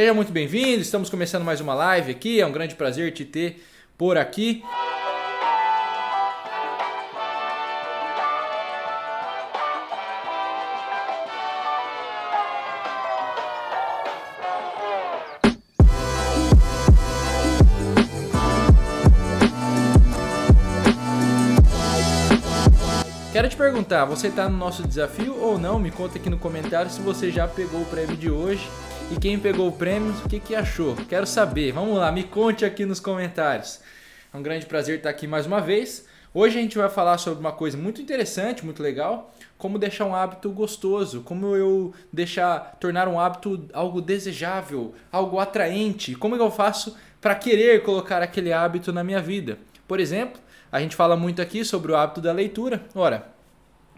Seja muito bem-vindo, estamos começando mais uma live aqui, é um grande prazer te ter por aqui. Perguntar, você está no nosso desafio ou não? Me conta aqui no comentário se você já pegou o prêmio de hoje e quem pegou o prêmio, o que, que achou? Quero saber. Vamos lá, me conte aqui nos comentários. É um grande prazer estar aqui mais uma vez. Hoje a gente vai falar sobre uma coisa muito interessante, muito legal, como deixar um hábito gostoso, como eu deixar tornar um hábito algo desejável, algo atraente, como eu faço para querer colocar aquele hábito na minha vida. Por exemplo, a gente fala muito aqui sobre o hábito da leitura. Ora,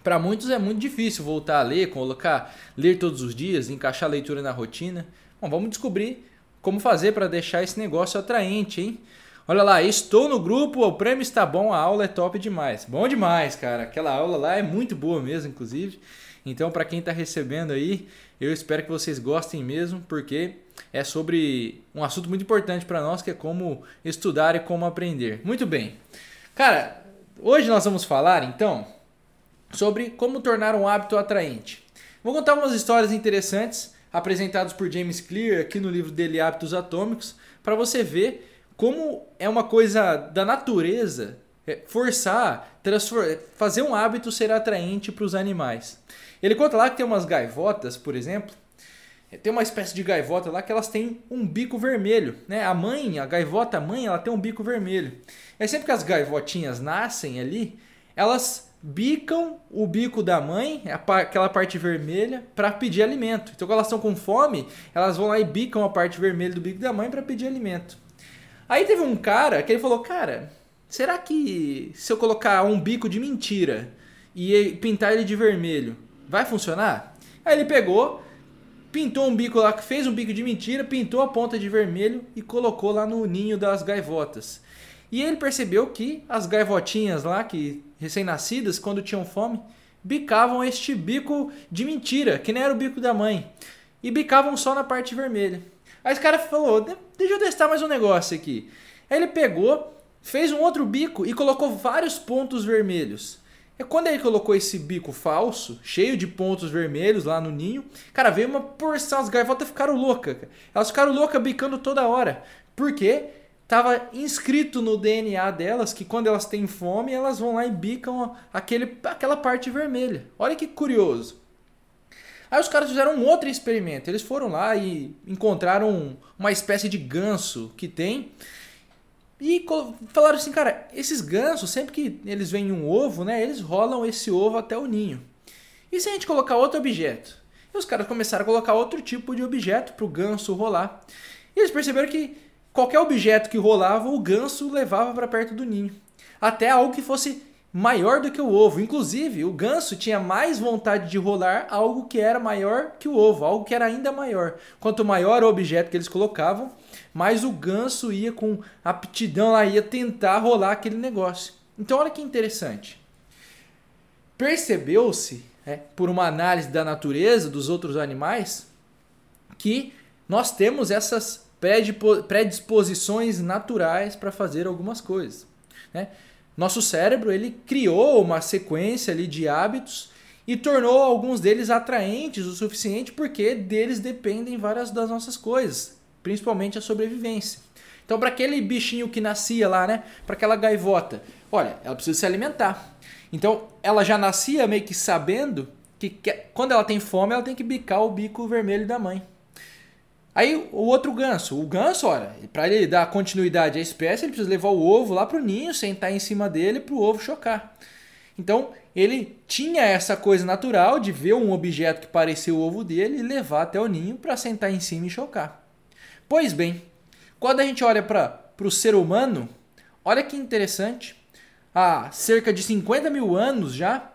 para muitos é muito difícil voltar a ler, colocar, ler todos os dias, encaixar a leitura na rotina. Bom, vamos descobrir como fazer para deixar esse negócio atraente, hein? Olha lá, estou no grupo, o prêmio está bom, a aula é top demais. Bom demais, cara. Aquela aula lá é muito boa mesmo, inclusive. Então, para quem está recebendo aí, eu espero que vocês gostem mesmo, porque é sobre um assunto muito importante para nós, que é como estudar e como aprender. Muito bem. Cara, hoje nós vamos falar então sobre como tornar um hábito atraente. Vou contar umas histórias interessantes apresentadas por James Clear aqui no livro dele Hábitos Atômicos, para você ver como é uma coisa da natureza é, forçar, fazer um hábito ser atraente para os animais. Ele conta lá que tem umas gaivotas, por exemplo, é, tem uma espécie de gaivota lá que elas têm um bico vermelho, né? A mãe, a gaivota mãe, ela tem um bico vermelho. É sempre que as gaivotinhas nascem ali, elas bicam o bico da mãe, aquela parte vermelha, para pedir alimento. Então, quando elas estão com fome, elas vão lá e bicam a parte vermelha do bico da mãe para pedir alimento. Aí teve um cara que ele falou: Cara, será que se eu colocar um bico de mentira e pintar ele de vermelho, vai funcionar? Aí ele pegou, pintou um bico lá, fez um bico de mentira, pintou a ponta de vermelho e colocou lá no ninho das gaivotas. E ele percebeu que as gaivotinhas lá, que recém-nascidas, quando tinham fome, bicavam este bico de mentira, que nem era o bico da mãe. E bicavam só na parte vermelha. Aí esse cara falou: deixa eu testar mais um negócio aqui. Aí ele pegou, fez um outro bico e colocou vários pontos vermelhos. E quando ele colocou esse bico falso, cheio de pontos vermelhos lá no ninho, cara, veio uma porção, as gaivotas ficaram loucas. Elas ficaram loucas bicando toda hora. Por quê? Estava inscrito no DNA delas que quando elas têm fome, elas vão lá e bicam aquele, aquela parte vermelha. Olha que curioso. Aí os caras fizeram um outro experimento. Eles foram lá e encontraram uma espécie de ganso que tem. E falaram assim, cara, esses gansos, sempre que eles veem um ovo, né, eles rolam esse ovo até o ninho. E se a gente colocar outro objeto? E os caras começaram a colocar outro tipo de objeto para o ganso rolar. E eles perceberam que Qualquer objeto que rolava, o ganso levava para perto do ninho. Até algo que fosse maior do que o ovo. Inclusive, o ganso tinha mais vontade de rolar algo que era maior que o ovo, algo que era ainda maior. Quanto maior o objeto que eles colocavam, mais o ganso ia com aptidão lá, ia tentar rolar aquele negócio. Então, olha que interessante. Percebeu-se, é, por uma análise da natureza dos outros animais, que nós temos essas predisposições naturais para fazer algumas coisas. Né? Nosso cérebro ele criou uma sequência ali de hábitos e tornou alguns deles atraentes o suficiente porque deles dependem várias das nossas coisas, principalmente a sobrevivência. Então, para aquele bichinho que nascia lá, né, para aquela gaivota, olha, ela precisa se alimentar. Então, ela já nascia meio que sabendo que quando ela tem fome, ela tem que bicar o bico vermelho da mãe. Aí o outro ganso, o ganso, olha, para ele dar continuidade à espécie, ele precisa levar o ovo lá para o ninho, sentar em cima dele para o ovo chocar. Então ele tinha essa coisa natural de ver um objeto que parecia o ovo dele e levar até o ninho para sentar em cima e chocar. Pois bem, quando a gente olha para o ser humano, olha que interessante, há cerca de 50 mil anos já,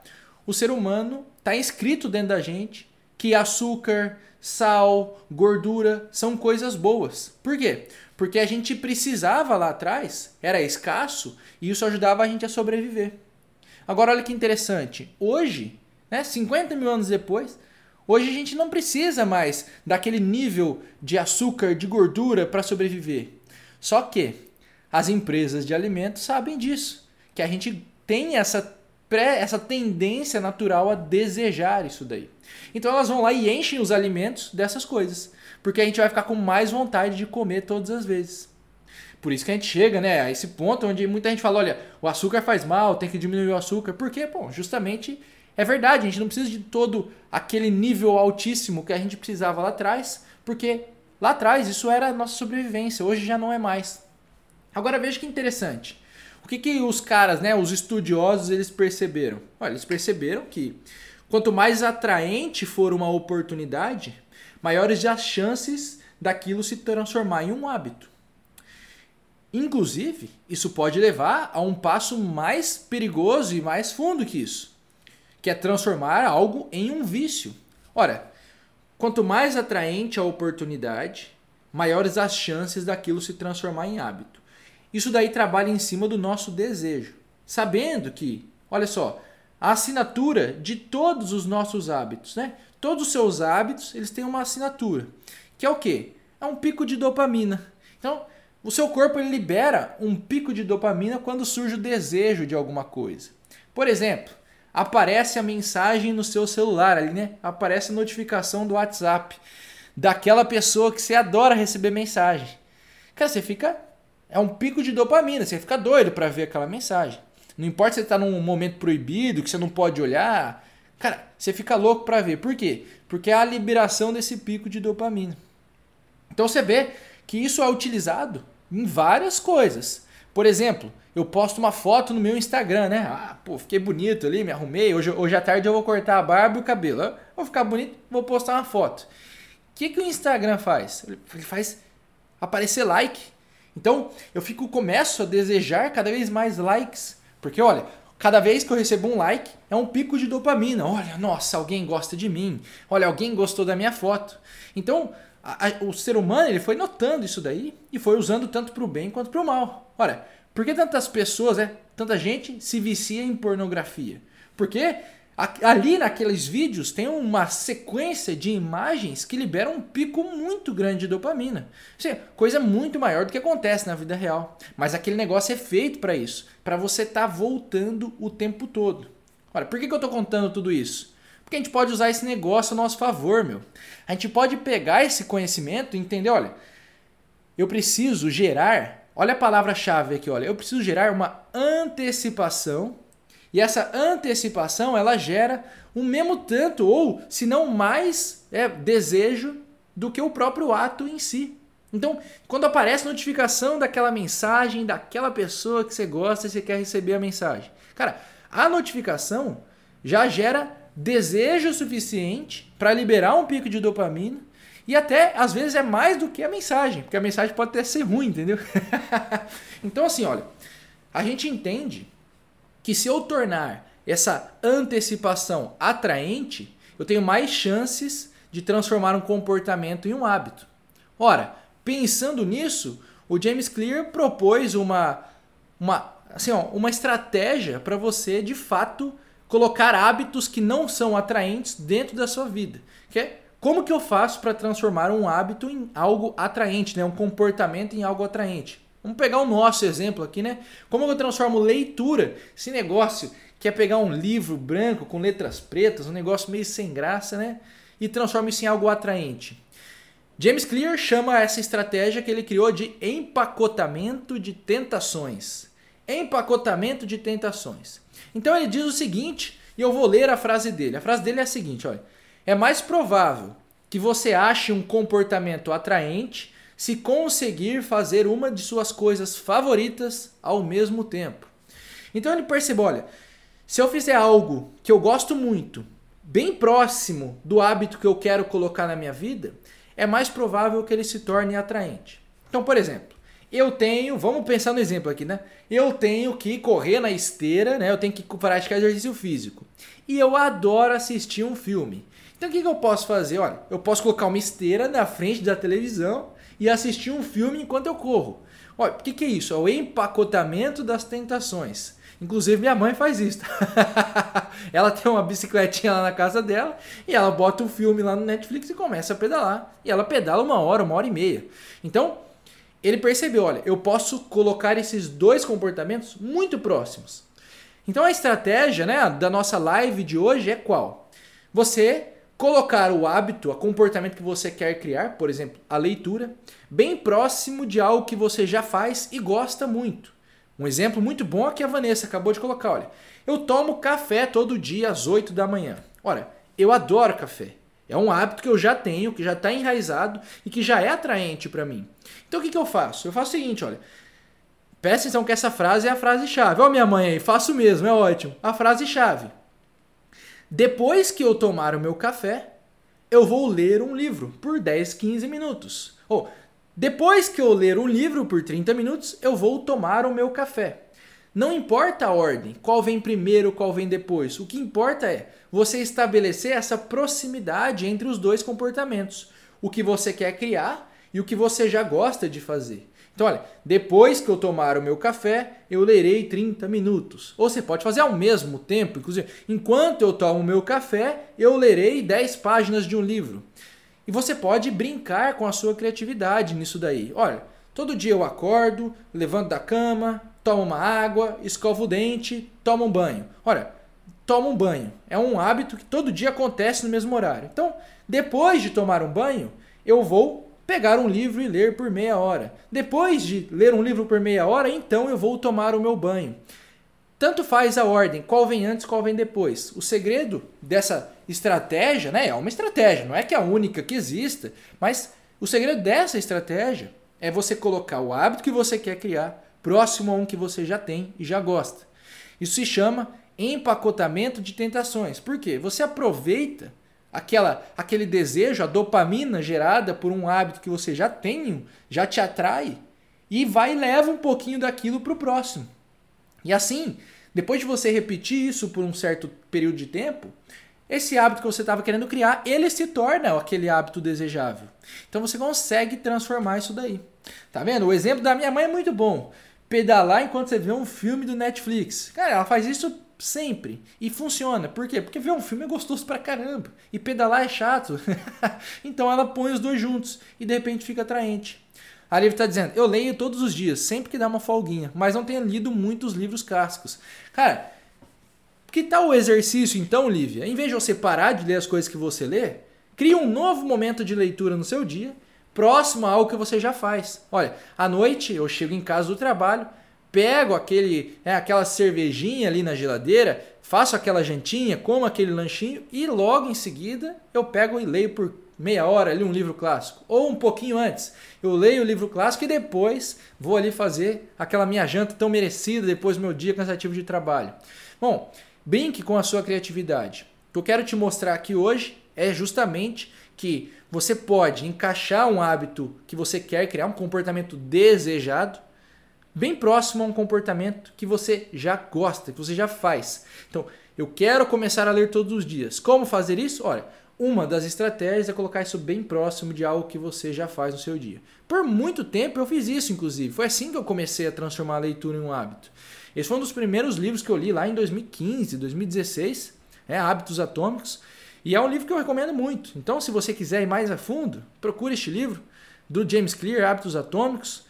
o ser humano está inscrito dentro da gente que açúcar, sal, gordura são coisas boas. Por quê? Porque a gente precisava lá atrás, era escasso, e isso ajudava a gente a sobreviver. Agora olha que interessante, hoje, né, 50 mil anos depois, Hoje a gente não precisa mais daquele nível de açúcar, de gordura para sobreviver. Só que as empresas de alimentos sabem disso, que a gente tem essa pré, essa tendência natural a desejar isso daí. Então elas vão lá e enchem os alimentos dessas coisas, porque a gente vai ficar com mais vontade de comer todas as vezes. Por isso que a gente chega né, a esse ponto onde muita gente fala: olha, o açúcar faz mal, tem que diminuir o açúcar. Por quê? Bom, justamente é verdade, a gente não precisa de todo aquele nível altíssimo que a gente precisava lá atrás, porque lá atrás isso era a nossa sobrevivência, hoje já não é mais. Agora veja que interessante. O que, que os caras, né, os estudiosos, eles perceberam? Olha, eles perceberam que quanto mais atraente for uma oportunidade, maiores as chances daquilo se transformar em um hábito. Inclusive, isso pode levar a um passo mais perigoso e mais fundo que isso que é transformar algo em um vício. Ora, quanto mais atraente a oportunidade, maiores as chances daquilo se transformar em hábito. Isso daí trabalha em cima do nosso desejo, sabendo que, olha só, a assinatura de todos os nossos hábitos, né? Todos os seus hábitos, eles têm uma assinatura, que é o quê? É um pico de dopamina. Então, o seu corpo ele libera um pico de dopamina quando surge o desejo de alguma coisa. Por exemplo, aparece a mensagem no seu celular ali, né? Aparece a notificação do WhatsApp daquela pessoa que você adora receber mensagem. Cara, você fica é um pico de dopamina, você fica doido para ver aquela mensagem. Não importa se você está num momento proibido, que você não pode olhar, cara, você fica louco para ver. Por quê? Porque é a liberação desse pico de dopamina. Então você vê que isso é utilizado em várias coisas. Por exemplo, eu posto uma foto no meu Instagram, né? Ah, pô, fiquei bonito ali, me arrumei. Hoje, hoje à tarde eu vou cortar a barba e o cabelo. Eu vou ficar bonito, vou postar uma foto. O que, que o Instagram faz? Ele faz aparecer like. Então eu fico começo a desejar cada vez mais likes. Porque olha, cada vez que eu recebo um like é um pico de dopamina. Olha, nossa, alguém gosta de mim. Olha, alguém gostou da minha foto. Então a, a, o ser humano ele foi notando isso daí e foi usando tanto para o bem quanto para o mal. Olha, por que tantas pessoas, né, tanta gente se vicia em pornografia? Porque ali naqueles vídeos tem uma sequência de imagens que liberam um pico muito grande de dopamina. Sim, coisa muito maior do que acontece na vida real. Mas aquele negócio é feito para isso, para você estar tá voltando o tempo todo. Olha, por que, que eu estou contando tudo isso? Porque a gente pode usar esse negócio a nosso favor, meu. A gente pode pegar esse conhecimento e entender, olha, eu preciso gerar Olha a palavra-chave aqui, olha. Eu preciso gerar uma antecipação e essa antecipação ela gera o um mesmo tanto ou, se não mais, é, desejo do que o próprio ato em si. Então, quando aparece notificação daquela mensagem, daquela pessoa que você gosta e você quer receber a mensagem, cara, a notificação já gera desejo suficiente para liberar um pico de dopamina e até, às vezes, é mais do que a mensagem, porque a mensagem pode até ser ruim, entendeu? então, assim, olha, a gente entende que se eu tornar essa antecipação atraente, eu tenho mais chances de transformar um comportamento em um hábito. Ora, pensando nisso, o James Clear propôs uma, uma, assim, ó, uma estratégia para você de fato colocar hábitos que não são atraentes dentro da sua vida. Que é como que eu faço para transformar um hábito em algo atraente, né? um comportamento em algo atraente? Vamos pegar o nosso exemplo aqui, né? Como eu transformo leitura, esse negócio que é pegar um livro branco com letras pretas, um negócio meio sem graça, né? E transformo isso em algo atraente. James Clear chama essa estratégia que ele criou de empacotamento de tentações. Empacotamento de tentações. Então ele diz o seguinte, e eu vou ler a frase dele. A frase dele é a seguinte, olha. É mais provável que você ache um comportamento atraente se conseguir fazer uma de suas coisas favoritas ao mesmo tempo. Então ele percebeu, olha, se eu fizer algo que eu gosto muito, bem próximo do hábito que eu quero colocar na minha vida, é mais provável que ele se torne atraente. Então, por exemplo, eu tenho, vamos pensar no exemplo aqui, né? Eu tenho que correr na esteira, né? Eu tenho que praticar exercício físico. E eu adoro assistir um filme. Então o que, que eu posso fazer? Olha, eu posso colocar uma esteira na frente da televisão e assistir um filme enquanto eu corro. Olha, o que, que é isso? É o empacotamento das tentações. Inclusive minha mãe faz isso. ela tem uma bicicletinha lá na casa dela e ela bota um filme lá no Netflix e começa a pedalar. E ela pedala uma hora, uma hora e meia. Então, ele percebeu, olha, eu posso colocar esses dois comportamentos muito próximos. Então a estratégia né, da nossa live de hoje é qual? Você colocar o hábito, o comportamento que você quer criar, por exemplo, a leitura, bem próximo de algo que você já faz e gosta muito. Um exemplo muito bom é que a Vanessa acabou de colocar, olha, eu tomo café todo dia às 8 da manhã. Olha, eu adoro café. É um hábito que eu já tenho, que já está enraizado e que já é atraente para mim. Então o que, que eu faço? Eu faço o seguinte, olha. Presta atenção que essa frase é a frase-chave. Ó, minha mãe aí, faço mesmo, é ótimo. A frase-chave. Depois que eu tomar o meu café, eu vou ler um livro por 10, 15 minutos. Ou, depois que eu ler um livro por 30 minutos, eu vou tomar o meu café. Não importa a ordem, qual vem primeiro, qual vem depois. O que importa é você estabelecer essa proximidade entre os dois comportamentos. O que você quer criar e o que você já gosta de fazer. Então, olha, depois que eu tomar o meu café, eu lerei 30 minutos. Ou você pode fazer ao mesmo tempo, inclusive, enquanto eu tomo o meu café, eu lerei 10 páginas de um livro. E você pode brincar com a sua criatividade nisso daí. Olha, todo dia eu acordo, levanto da cama, tomo uma água, escovo o dente, tomo um banho. Olha, tomo um banho. É um hábito que todo dia acontece no mesmo horário. Então, depois de tomar um banho, eu vou pegar um livro e ler por meia hora. Depois de ler um livro por meia hora, então eu vou tomar o meu banho. Tanto faz a ordem, qual vem antes, qual vem depois. O segredo dessa estratégia, né, é uma estratégia, não é que é a única que exista, mas o segredo dessa estratégia é você colocar o hábito que você quer criar próximo a um que você já tem e já gosta. Isso se chama empacotamento de tentações. Por quê? Você aproveita aquela, aquele desejo, a dopamina gerada por um hábito que você já tem, já te atrai, e vai e leva um pouquinho daquilo para o próximo. E assim, depois de você repetir isso por um certo período de tempo, esse hábito que você estava querendo criar, ele se torna aquele hábito desejável. Então você consegue transformar isso daí. Tá vendo? O exemplo da minha mãe é muito bom. Pedalar enquanto você vê um filme do Netflix. Cara, ela faz isso Sempre. E funciona. Por quê? Porque ver um filme é gostoso pra caramba. E pedalar é chato. então ela põe os dois juntos e de repente fica atraente. A Liv está dizendo: Eu leio todos os dias, sempre que dá uma folguinha, mas não tenho lido muitos livros clássicos. Cara, que tal o exercício então, Lívia? Em vez de você parar de ler as coisas que você lê, crie um novo momento de leitura no seu dia, próximo a algo que você já faz. Olha, à noite eu chego em casa do trabalho, pego aquele, é, aquela cervejinha ali na geladeira, faço aquela jantinha, como aquele lanchinho e logo em seguida eu pego e leio por meia hora ali um livro clássico. Ou um pouquinho antes, eu leio o livro clássico e depois vou ali fazer aquela minha janta tão merecida depois do meu dia cansativo de trabalho. Bom, brinque com a sua criatividade. O que eu quero te mostrar aqui hoje é justamente que você pode encaixar um hábito que você quer criar, um comportamento desejado, bem próximo a um comportamento que você já gosta, que você já faz. Então, eu quero começar a ler todos os dias. Como fazer isso? Olha, uma das estratégias é colocar isso bem próximo de algo que você já faz no seu dia. Por muito tempo eu fiz isso, inclusive. Foi assim que eu comecei a transformar a leitura em um hábito. Esse foi um dos primeiros livros que eu li lá em 2015, 2016, é Hábitos Atômicos, e é um livro que eu recomendo muito. Então, se você quiser ir mais a fundo, procure este livro do James Clear, Hábitos Atômicos.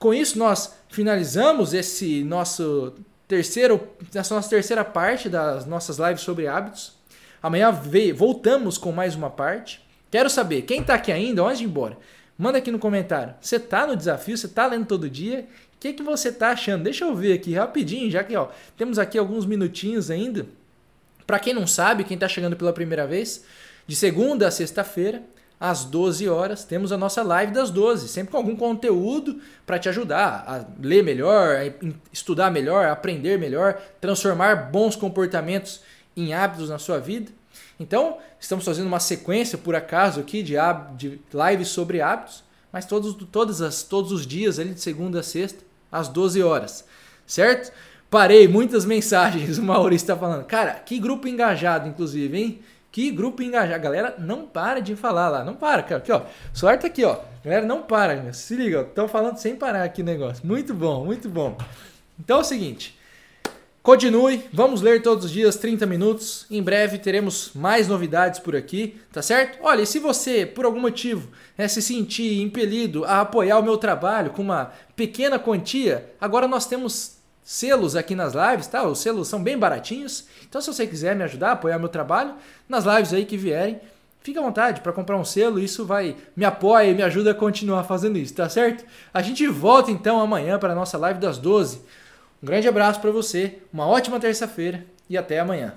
Com isso, nós finalizamos esse nosso terceiro, essa nossa terceira parte das nossas lives sobre hábitos. Amanhã voltamos com mais uma parte. Quero saber, quem está aqui ainda, antes de ir embora, manda aqui no comentário. Você está no desafio? Você está lendo todo dia? O que, que você está achando? Deixa eu ver aqui rapidinho, já que ó, temos aqui alguns minutinhos ainda. Para quem não sabe, quem está chegando pela primeira vez, de segunda a sexta-feira, às 12 horas, temos a nossa live das 12, sempre com algum conteúdo para te ajudar a ler melhor, a estudar melhor, aprender melhor, transformar bons comportamentos em hábitos na sua vida. Então, estamos fazendo uma sequência, por acaso, aqui de, de lives sobre hábitos, mas todos, todas as, todos os dias, ali de segunda a sexta, às 12 horas, certo? Parei, muitas mensagens, o Maurício está falando. Cara, que grupo engajado, inclusive, hein? Que grupo engajado. A galera não para de falar lá. Não para, cara. Aqui, ó. Sorte aqui, ó. A galera não para. Se liga, estão falando sem parar aqui o negócio. Muito bom, muito bom. Então é o seguinte. Continue, vamos ler todos os dias 30 minutos. Em breve teremos mais novidades por aqui, tá certo? Olha, e se você, por algum motivo, né, se sentir impelido a apoiar o meu trabalho com uma pequena quantia, agora nós temos selos aqui nas lives, tá? Os selos são bem baratinhos. Então, se você quiser me ajudar apoiar meu trabalho, nas lives aí que vierem, fique à vontade para comprar um selo. Isso vai me apoia e me ajuda a continuar fazendo isso, tá certo? A gente volta então amanhã para a nossa live das 12. Um grande abraço para você, uma ótima terça-feira e até amanhã.